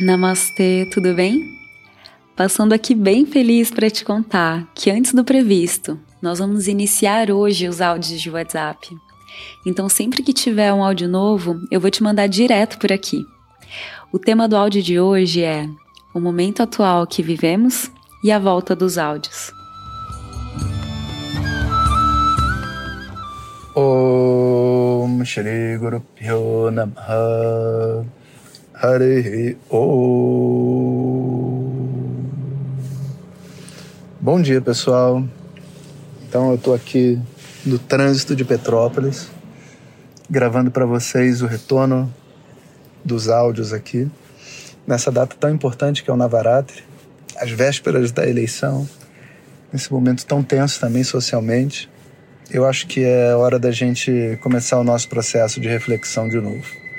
Namastê, tudo bem? Passando aqui bem feliz para te contar que antes do previsto, nós vamos iniciar hoje os áudios de WhatsApp. Então, sempre que tiver um áudio novo, eu vou te mandar direto por aqui. O tema do áudio de hoje é o momento atual que vivemos e a volta dos áudios. Om Shri Guru Pyo Hare Om Bom dia, pessoal. Então, eu estou aqui no trânsito de Petrópolis, gravando para vocês o retorno dos áudios aqui, nessa data tão importante que é o Navaratri, as vésperas da eleição, nesse momento tão tenso também socialmente. Eu acho que é hora da gente começar o nosso processo de reflexão de novo.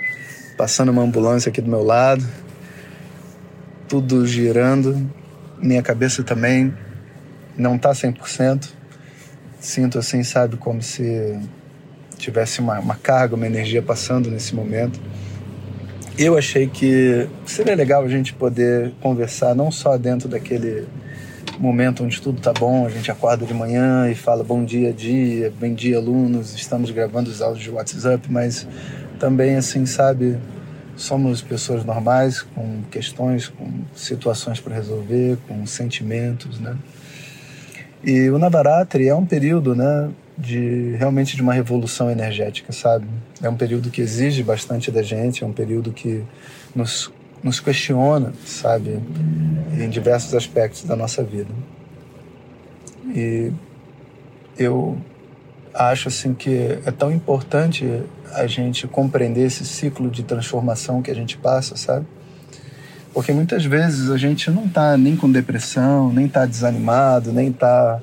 Passando uma ambulância aqui do meu lado, tudo girando, minha cabeça também não tá 100%. Sinto assim, sabe, como se tivesse uma, uma carga, uma energia passando nesse momento eu achei que seria legal a gente poder conversar não só dentro daquele momento onde tudo tá bom, a gente acorda de manhã e fala bom dia, dia, bom dia, alunos, estamos gravando os áudios de WhatsApp, mas também, assim, sabe, somos pessoas normais com questões, com situações para resolver, com sentimentos, né? E o Navaratri é um período, né, de realmente de uma revolução energética, sabe? É um período que exige bastante da gente, é um período que nos, nos questiona, sabe, em diversos aspectos da nossa vida. E eu acho assim que é tão importante a gente compreender esse ciclo de transformação que a gente passa, sabe? Porque muitas vezes a gente não tá nem com depressão, nem tá desanimado, nem tá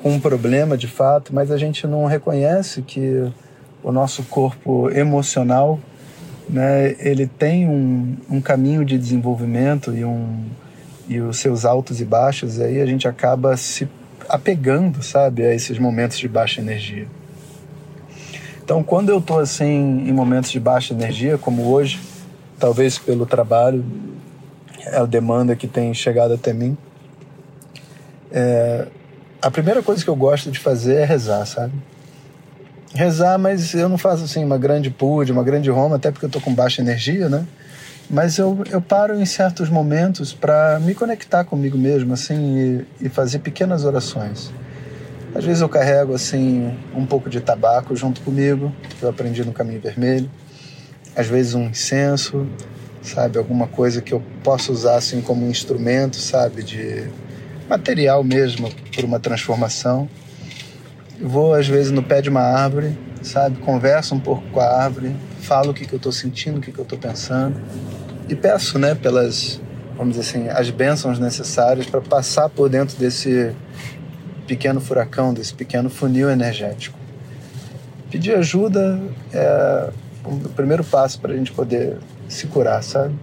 com um problema de fato, mas a gente não reconhece que o nosso corpo emocional, né, ele tem um, um caminho de desenvolvimento e, um, e os seus altos e baixos, e aí a gente acaba se apegando, sabe, a esses momentos de baixa energia. Então, quando eu estou assim em momentos de baixa energia, como hoje, talvez pelo trabalho, é a demanda que tem chegado até mim, é, a primeira coisa que eu gosto de fazer é rezar, sabe? Rezar, mas eu não faço assim uma grande pude, uma grande roma, até porque eu tô com baixa energia, né? Mas eu, eu paro em certos momentos para me conectar comigo mesmo, assim, e, e fazer pequenas orações. Às vezes eu carrego, assim, um pouco de tabaco junto comigo, que eu aprendi no Caminho Vermelho. Às vezes um incenso, sabe? Alguma coisa que eu possa usar, assim, como um instrumento, sabe? De material mesmo por uma transformação. Vou às vezes no pé de uma árvore, sabe? Converso um pouco com a árvore, falo o que, que eu estou sentindo, o que, que eu estou pensando e peço, né, pelas, vamos dizer assim, as bênçãos necessárias para passar por dentro desse pequeno furacão, desse pequeno funil energético. Pedir ajuda é o primeiro passo para a gente poder se curar, sabe?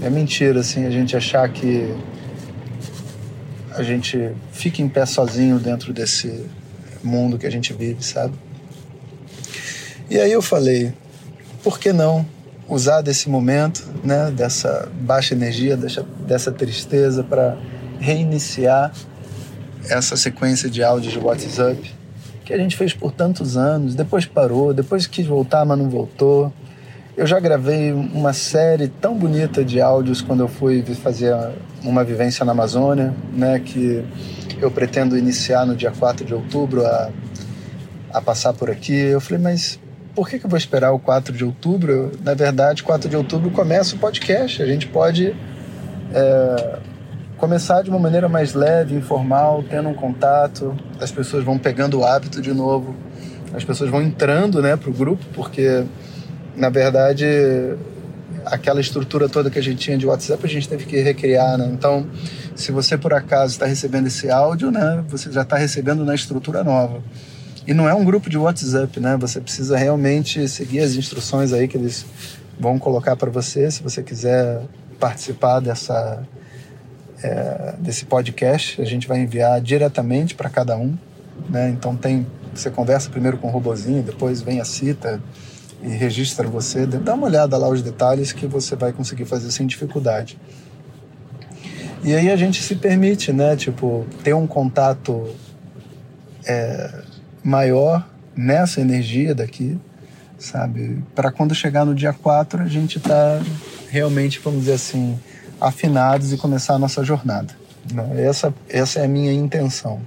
É mentira, assim, a gente achar que a gente fica em pé sozinho dentro desse mundo que a gente vive, sabe? E aí eu falei, por que não usar desse momento, né, dessa baixa energia, dessa, dessa tristeza para reiniciar essa sequência de áudios de WhatsApp que a gente fez por tantos anos, depois parou, depois quis voltar, mas não voltou. Eu já gravei uma série tão bonita de áudios quando eu fui fazer uma vivência na Amazônia, né, que eu pretendo iniciar no dia 4 de outubro a, a passar por aqui. Eu falei, mas por que, que eu vou esperar o 4 de outubro? Na verdade, 4 de outubro começa o podcast. A gente pode é, começar de uma maneira mais leve, informal, tendo um contato. As pessoas vão pegando o hábito de novo. As pessoas vão entrando né, para o grupo, porque na verdade, aquela estrutura toda que a gente tinha de WhatsApp, a gente teve que recriar, né? Então, se você por acaso está recebendo esse áudio, né, você já está recebendo na estrutura nova. E não é um grupo de WhatsApp, né? Você precisa realmente seguir as instruções aí que eles vão colocar para você, se você quiser participar dessa é, desse podcast, a gente vai enviar diretamente para cada um, né? Então tem você conversa primeiro com o robozinho, depois vem a cita, e registra você, dá uma olhada lá os detalhes que você vai conseguir fazer sem dificuldade. E aí a gente se permite, né, tipo, ter um contato é, maior nessa energia daqui, sabe? Para quando chegar no dia 4 a gente tá realmente, vamos dizer assim, afinados e começar a nossa jornada. Né? Essa, essa é a minha intenção.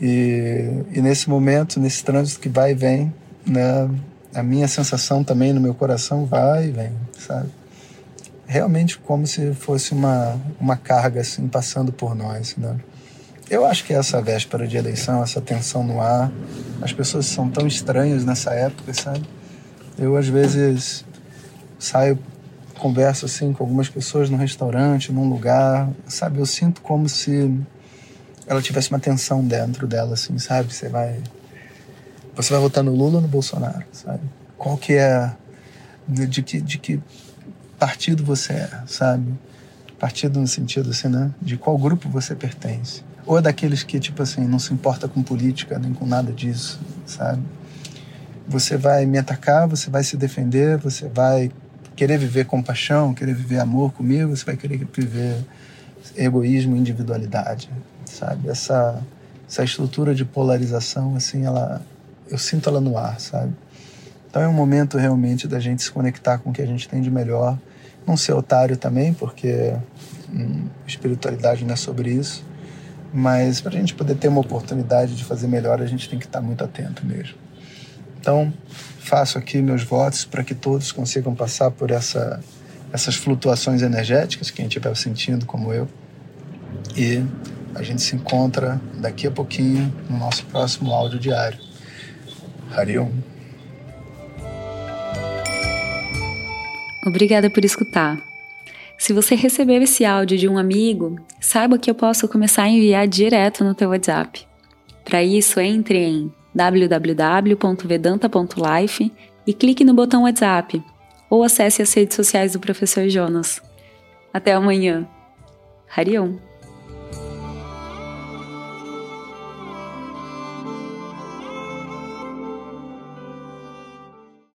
E, e nesse momento, nesse trânsito que vai e vem, né, a minha sensação também no meu coração vai e vem, sabe? Realmente como se fosse uma, uma carga assim passando por nós, né? Eu acho que essa véspera de eleição, essa tensão no ar, as pessoas são tão estranhas nessa época, sabe? Eu às vezes saio, converso assim com algumas pessoas num restaurante, num lugar, sabe? Eu sinto como se ela tivesse uma tensão dentro dela, assim, sabe? Você vai. Você vai votar no Lula ou no Bolsonaro, sabe? Qual que é. De que, de que partido você é, sabe? Partido no sentido assim, né? De qual grupo você pertence. Ou é daqueles que, tipo assim, não se importa com política nem com nada disso, sabe? Você vai me atacar, você vai se defender, você vai querer viver compaixão, querer viver amor comigo, você vai querer viver egoísmo, individualidade sabe? Essa, essa estrutura de polarização, assim, ela, eu sinto ela no ar, sabe? Então é um momento realmente da gente se conectar com o que a gente tem de melhor, não ser otário também, porque hum, espiritualidade não é sobre isso, mas para a gente poder ter uma oportunidade de fazer melhor, a gente tem que estar muito atento mesmo. Então, faço aqui meus votos para que todos consigam passar por essa, essas flutuações energéticas, quem estiver sentindo como eu, e a gente se encontra daqui a pouquinho no nosso próximo áudio diário. Hariom. Obrigada por escutar. Se você recebeu esse áudio de um amigo, saiba que eu posso começar a enviar direto no teu WhatsApp. Para isso, entre em www.vedanta.life e clique no botão WhatsApp ou acesse as redes sociais do professor Jonas. Até amanhã. Hariom!